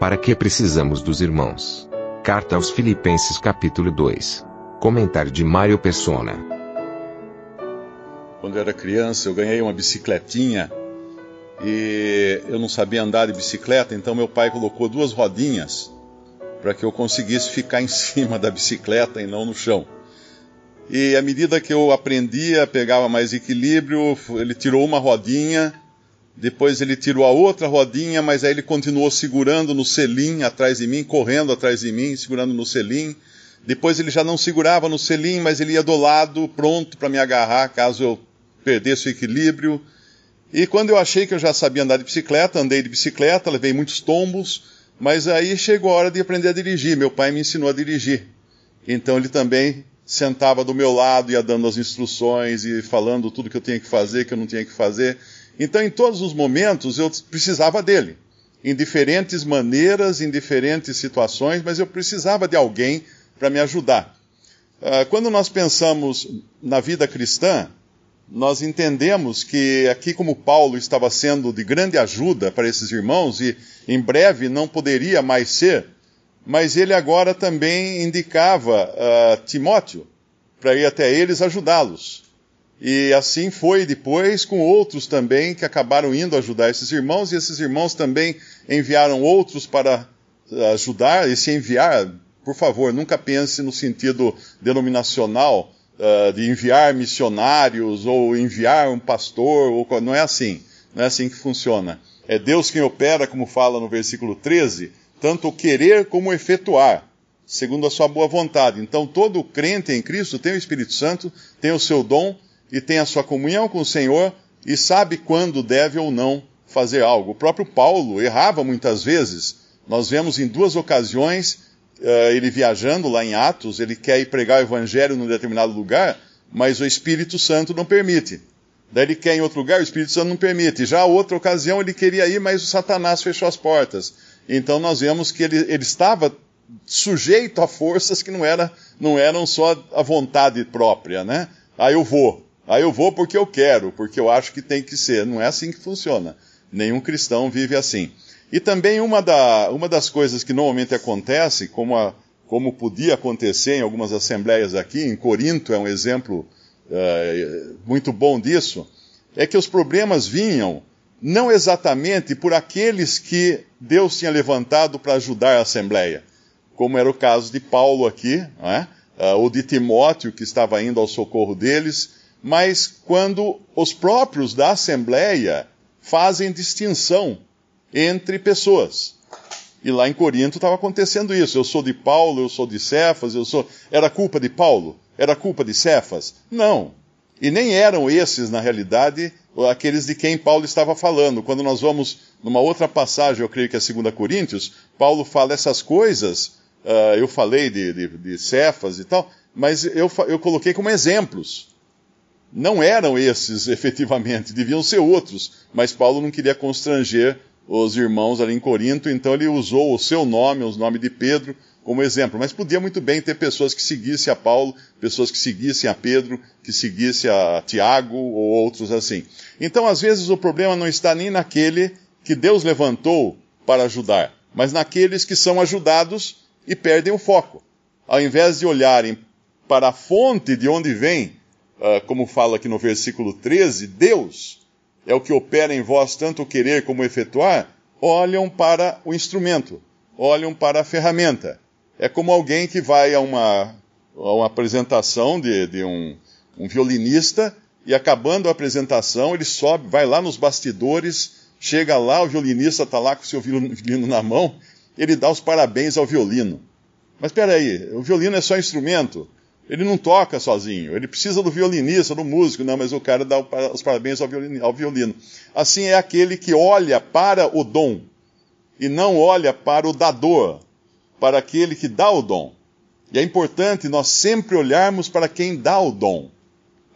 Para que precisamos dos irmãos? Carta aos Filipenses capítulo 2. Comentário de Mário Persona. Quando eu era criança, eu ganhei uma bicicletinha e eu não sabia andar de bicicleta, então meu pai colocou duas rodinhas para que eu conseguisse ficar em cima da bicicleta e não no chão. E à medida que eu aprendia, pegava mais equilíbrio, ele tirou uma rodinha, depois ele tirou a outra rodinha, mas aí ele continuou segurando no selim atrás de mim, correndo atrás de mim, segurando no selim. Depois ele já não segurava no selim, mas ele ia do lado, pronto para me agarrar caso eu perdesse o equilíbrio. E quando eu achei que eu já sabia andar de bicicleta, andei de bicicleta, levei muitos tombos, mas aí chegou a hora de aprender a dirigir. Meu pai me ensinou a dirigir. Então ele também sentava do meu lado, ia dando as instruções e falando tudo que eu tinha que fazer, que eu não tinha que fazer. Então, em todos os momentos, eu precisava dele. Em diferentes maneiras, em diferentes situações, mas eu precisava de alguém para me ajudar. Uh, quando nós pensamos na vida cristã, nós entendemos que aqui, como Paulo estava sendo de grande ajuda para esses irmãos, e em breve não poderia mais ser, mas ele agora também indicava uh, Timóteo para ir até eles ajudá-los. E assim foi depois com outros também que acabaram indo ajudar esses irmãos, e esses irmãos também enviaram outros para ajudar. E se enviar, por favor, nunca pense no sentido denominacional uh, de enviar missionários ou enviar um pastor, ou, não é assim. Não é assim que funciona. É Deus quem opera, como fala no versículo 13, tanto o querer como o efetuar, segundo a sua boa vontade. Então, todo crente em Cristo tem o Espírito Santo, tem o seu dom e tem a sua comunhão com o Senhor e sabe quando deve ou não fazer algo. O próprio Paulo errava muitas vezes. Nós vemos em duas ocasiões uh, ele viajando lá em Atos, ele quer ir pregar o evangelho num determinado lugar, mas o Espírito Santo não permite. Daí ele quer em outro lugar, o Espírito Santo não permite. Já outra ocasião ele queria ir, mas o Satanás fechou as portas. Então nós vemos que ele, ele estava sujeito a forças que não, era, não eram só a vontade própria, né? Ah, eu vou. Ah, eu vou porque eu quero, porque eu acho que tem que ser. Não é assim que funciona. Nenhum cristão vive assim. E também uma, da, uma das coisas que normalmente acontece, como, a, como podia acontecer em algumas assembleias aqui, em Corinto é um exemplo uh, muito bom disso, é que os problemas vinham não exatamente por aqueles que Deus tinha levantado para ajudar a assembleia, como era o caso de Paulo aqui, é? uh, ou de Timóteo, que estava indo ao socorro deles, mas quando os próprios da assembleia fazem distinção entre pessoas. E lá em Corinto estava acontecendo isso. Eu sou de Paulo, eu sou de Cefas, eu sou. Era culpa de Paulo? Era culpa de Cefas? Não. E nem eram esses, na realidade, aqueles de quem Paulo estava falando. Quando nós vamos numa outra passagem, eu creio que é 2 Coríntios, Paulo fala essas coisas. Uh, eu falei de, de, de, Cefas e tal, mas eu, eu coloquei como exemplos. Não eram esses efetivamente, deviam ser outros, mas Paulo não queria constranger os irmãos ali em Corinto, então ele usou o seu nome, o nome de Pedro, como exemplo. Mas podia muito bem ter pessoas que seguissem a Paulo, pessoas que seguissem a Pedro, que seguissem a Tiago ou outros assim. Então, às vezes, o problema não está nem naquele que Deus levantou para ajudar, mas naqueles que são ajudados e perdem o foco. Ao invés de olharem para a fonte de onde vem, uh, como fala aqui no versículo 13, Deus, é o que opera em vós tanto o querer como o efetuar, olham para o instrumento, olham para a ferramenta. É como alguém que vai a uma, a uma apresentação de, de um, um violinista e acabando a apresentação, ele sobe, vai lá nos bastidores, chega lá, o violinista está lá com o seu violino na mão, ele dá os parabéns ao violino. Mas espera aí, o violino é só instrumento. Ele não toca sozinho, ele precisa do violinista, do músico, não, mas o cara dá os parabéns ao violino. Assim é aquele que olha para o dom e não olha para o dador, para aquele que dá o dom. E é importante nós sempre olharmos para quem dá o dom.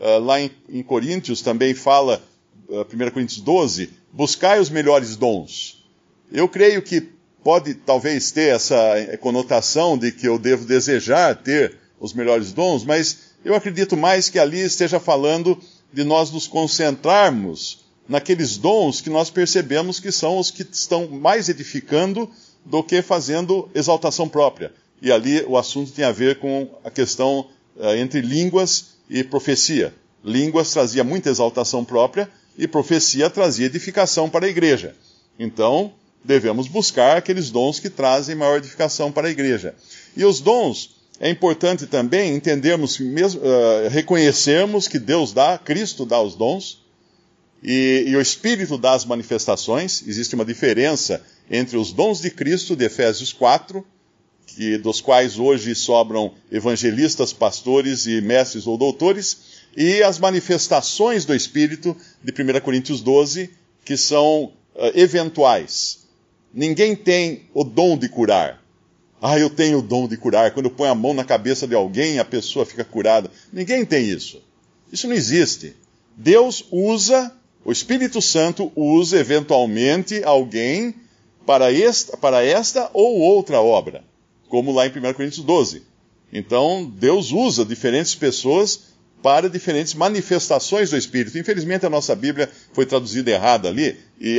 Uh, lá em, Coríntios também fala, uh, 1 Coríntios 12, buscai os melhores dons. Eu creio que pode talvez ter essa conotação de que eu devo desejar ter os melhores dons, mas eu acredito mais que ali esteja falando de nós nos concentrarmos naqueles dons que nós percebemos que são os que estão mais edificando do que fazendo exaltação própria. E ali o assunto tem a ver com a questão uh, entre línguas e profecia. Línguas trazia muita exaltação própria e profecia trazia edificação para a igreja. Então, devemos buscar aqueles dons que trazem maior edificação para a igreja. E os dons, é importante também entendermos, mesmo, uh, reconhecermos que Deus dá, Cristo dá os dons, e, e, o Espírito dá as manifestações. Existe uma diferença entre os dons de Cristo, de Efésios 4, que, dos quais hoje sobram evangelistas, pastores e mestres ou doutores, e as manifestações do Espírito, de 1 Coríntios 12, que são uh, eventuais. Ninguém tem o dom de curar. Ah, eu tenho o dom de curar. Quando eu ponho a mão na cabeça de alguém, a pessoa fica curada. Ninguém tem isso. Isso não existe. Deus usa, o Espírito Santo usa eventualmente alguém para esta, para esta ou outra obra, como lá em 1 Coríntios 12. Então, Deus usa diferentes pessoas para diferentes manifestações do Espírito. Infelizmente, a nossa Bíblia foi traduzida errada ali, e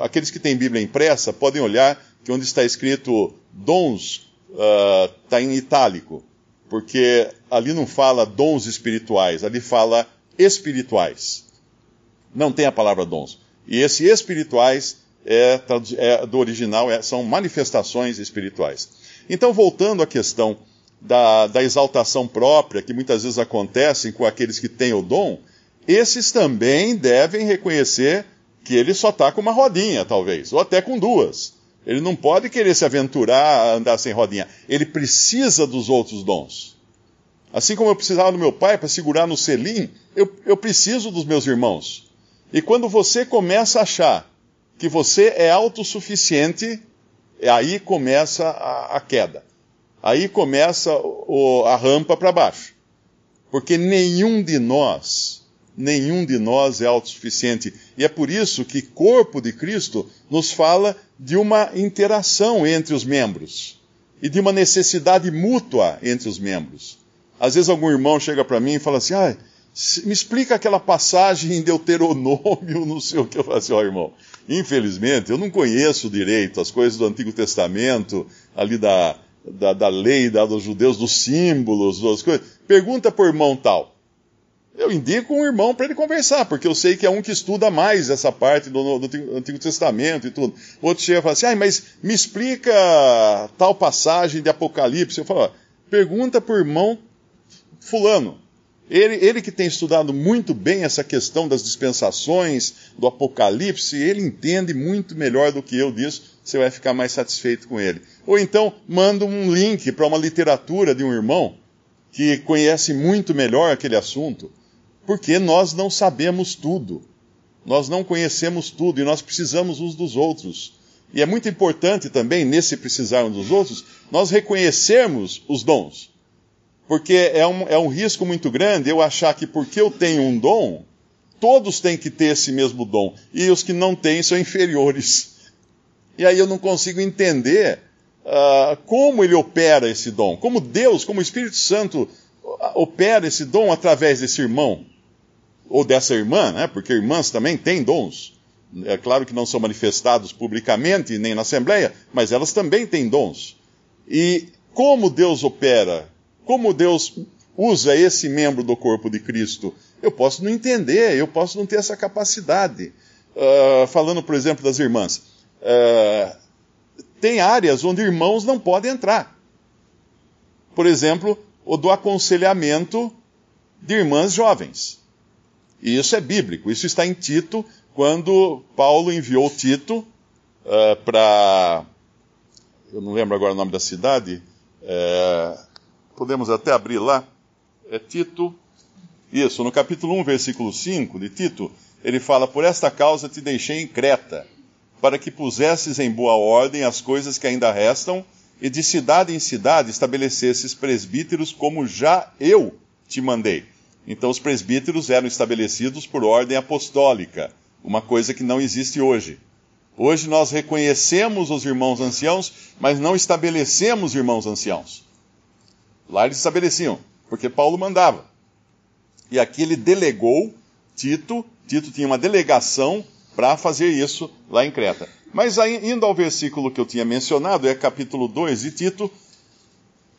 aqueles que têm Bíblia impressa podem olhar que onde está escrito dons está uh, em itálico, porque ali não fala dons espirituais, ali fala espirituais. Não tem a palavra dons. E esse espirituais é, é do original é, são manifestações espirituais. Então, voltando à questão da, da exaltação própria, que muitas vezes acontecem com aqueles que têm o dom, esses também devem reconhecer que ele só está com uma rodinha, talvez, ou até com duas. Ele não pode querer se aventurar andar sem rodinha. Ele precisa dos outros dons. Assim como eu precisava do meu pai para segurar no selim, eu, eu preciso dos meus irmãos. E quando você começa a achar que você é autossuficiente, aí começa a, a queda. Aí começa o, a rampa para baixo. Porque nenhum de nós, nenhum de nós é autossuficiente. E é por isso que corpo de Cristo nos fala de uma interação entre os membros e de uma necessidade mútua entre os membros. Às vezes algum irmão chega para mim e fala assim: ah, me explica aquela passagem em Deuteronômio, não sei o que. Eu falo assim: ó, irmão, infelizmente eu não conheço direito as coisas do Antigo Testamento, ali da, da, da lei da, dos judeus, dos símbolos, das coisas. Pergunta por irmão tal. Eu indico um irmão para ele conversar, porque eu sei que é um que estuda mais essa parte do, do Antigo Testamento e tudo. O outro chega e fala assim: ah, mas me explica tal passagem de Apocalipse. Eu falo: pergunta por irmão Fulano. Ele, ele que tem estudado muito bem essa questão das dispensações, do Apocalipse, ele entende muito melhor do que eu disso, você vai ficar mais satisfeito com ele. Ou então, manda um link para uma literatura de um irmão que conhece muito melhor aquele assunto, porque nós não sabemos tudo. Nós não conhecemos tudo e nós precisamos uns dos outros. E é muito importante também, nesse precisar uns dos outros, nós reconhecermos os dons. Porque é um, é um risco muito grande eu achar que porque eu tenho um dom, todos têm que ter esse mesmo dom. E os que não têm são inferiores. E aí eu não consigo entender uh, como ele opera esse dom. Como Deus, como o Espírito Santo opera esse dom através desse irmão. Ou dessa irmã, né? Porque irmãs também têm dons. É claro que não são manifestados publicamente, nem na Assembleia, mas elas também têm dons. E como Deus opera como Deus usa esse membro do corpo de Cristo? Eu posso não entender, eu posso não ter essa capacidade. Uh, falando, por exemplo, das irmãs. Uh, tem áreas onde irmãos não podem entrar. Por exemplo, o do aconselhamento de irmãs jovens. E isso é bíblico. Isso está em Tito, quando Paulo enviou Tito uh, ah, para. Eu não lembro agora o nome da cidade. Uh, podemos até abrir lá, É Tito. Isso, no capítulo 1, versículo 5 de Tito, ele fala: Por esta causa te deixei em Creta, para que pusesses em boa ordem as coisas que ainda restam, e de cidade em cidade estabelecesses presbíteros, como já eu te mandei. Então, os presbíteros eram estabelecidos por ordem apostólica, uma coisa que não existe hoje. Hoje nós reconhecemos os irmãos anciãos, mas não estabelecemos irmãos anciãos. Lá eles estabeleciam, porque Paulo mandava. E aqui ele delegou Tito, Tito tinha uma delegação para fazer isso lá em Creta. Mas aí, indo ao versículo que eu tinha mencionado, é capítulo 2 de Tito,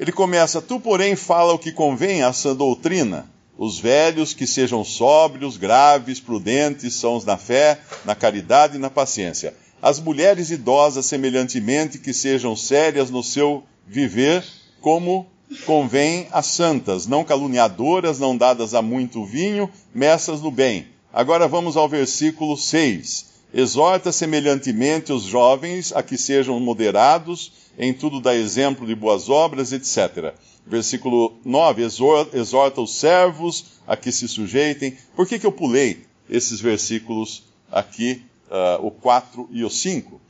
ele começa: Tu, porém, fala o que convém à sã doutrina. Os velhos que sejam sóbrios, graves, prudentes, sãos na fé, na caridade e na paciência. As mulheres idosas, semelhantemente, que sejam sérias no seu viver, como convém às santas, não caluniadoras, não dadas a muito vinho, messas no bem. Agora vamos ao versículo 6. Exorta semelhantemente os jovens a que sejam moderados, em tudo dá exemplo de boas obras, etc. Versículo 9, exorta os servos a que se sujeitem. Por que, que eu pulei esses versículos aqui, uh, o 4 e o 5?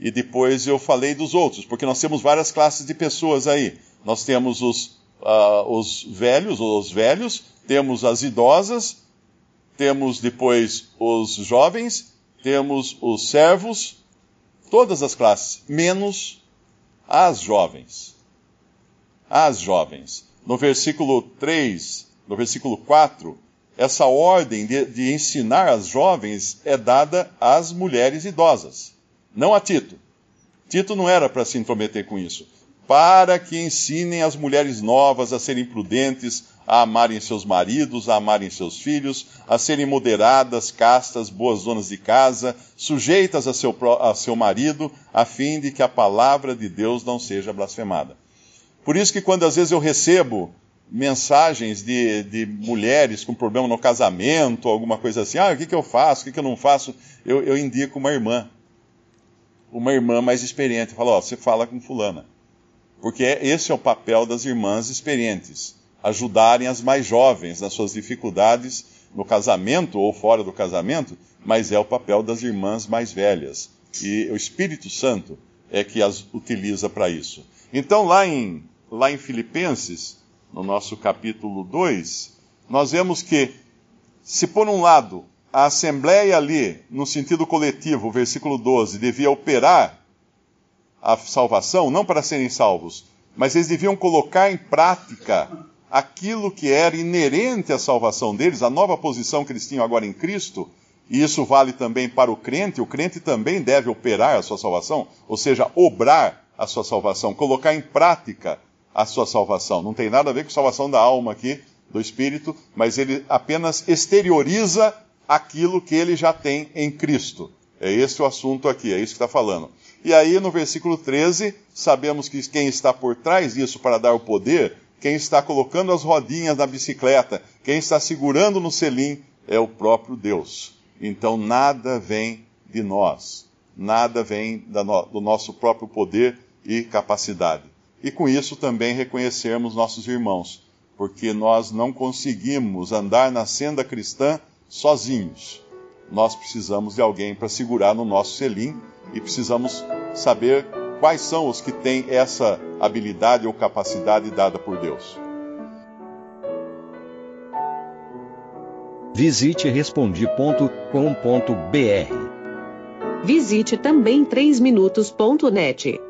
E depois eu falei dos outros, porque nós temos várias classes de pessoas aí. Nós temos os, uh, os velhos, os velhos, temos as idosas, temos depois os jovens, temos os servos, todas as classes, menos as jovens. As jovens. No versículo 3, no versículo 4, essa ordem de, de ensinar as jovens é dada às mulheres idosas, não a Tito. Tito não era para se intrometer com isso para que ensinem as mulheres novas a serem prudentes, a amarem seus maridos, a amarem seus filhos, a serem moderadas, castas, boas donas de casa, sujeitas a seu, a seu marido, a fim de que a palavra de Deus não seja blasfemada. Por isso que quando às vezes eu recebo mensagens de, de mulheres com problema no casamento, alguma coisa assim, ah, o que, que eu faço, o que, que eu não faço, eu, eu indico uma irmã, uma irmã mais experiente, falo, ó, você fala com fulana. Porque esse é o papel das irmãs experientes, ajudarem as mais jovens nas suas dificuldades no casamento ou fora do casamento, mas é o papel das irmãs mais velhas. E o Espírito Santo é que as utiliza para isso. Então, lá em, lá em Filipenses, no nosso capítulo 2, nós vemos que, se por um lado a assembleia ali, no sentido coletivo, versículo 12, devia operar a salvação, não para serem salvos, mas eles deviam colocar em prática aquilo que era inerente à salvação deles, a nova posição que eles tinham agora em Cristo, e isso vale também para o crente, o crente também deve operar a sua salvação, ou seja, obrar a sua salvação, colocar em prática a sua salvação. Não tem nada a ver com salvação da alma aqui, do espírito, mas ele apenas exterioriza aquilo que ele já tem em Cristo. É esse o assunto aqui, é isso que está falando. E aí, no versículo 13, sabemos que quem está por trás disso para dar o poder, quem está colocando as rodinhas na bicicleta, quem está segurando no selim, é o próprio Deus. Então, nada vem de nós, nada vem do nosso próprio poder e capacidade. E com isso também reconhecermos nossos irmãos, porque nós não conseguimos andar na senda cristã sozinhos. Nós precisamos de alguém para segurar no nosso selim e precisamos saber quais são os que têm essa habilidade ou capacidade dada por Deus. Visite respondi.com.br. Visite também 3minutos.net.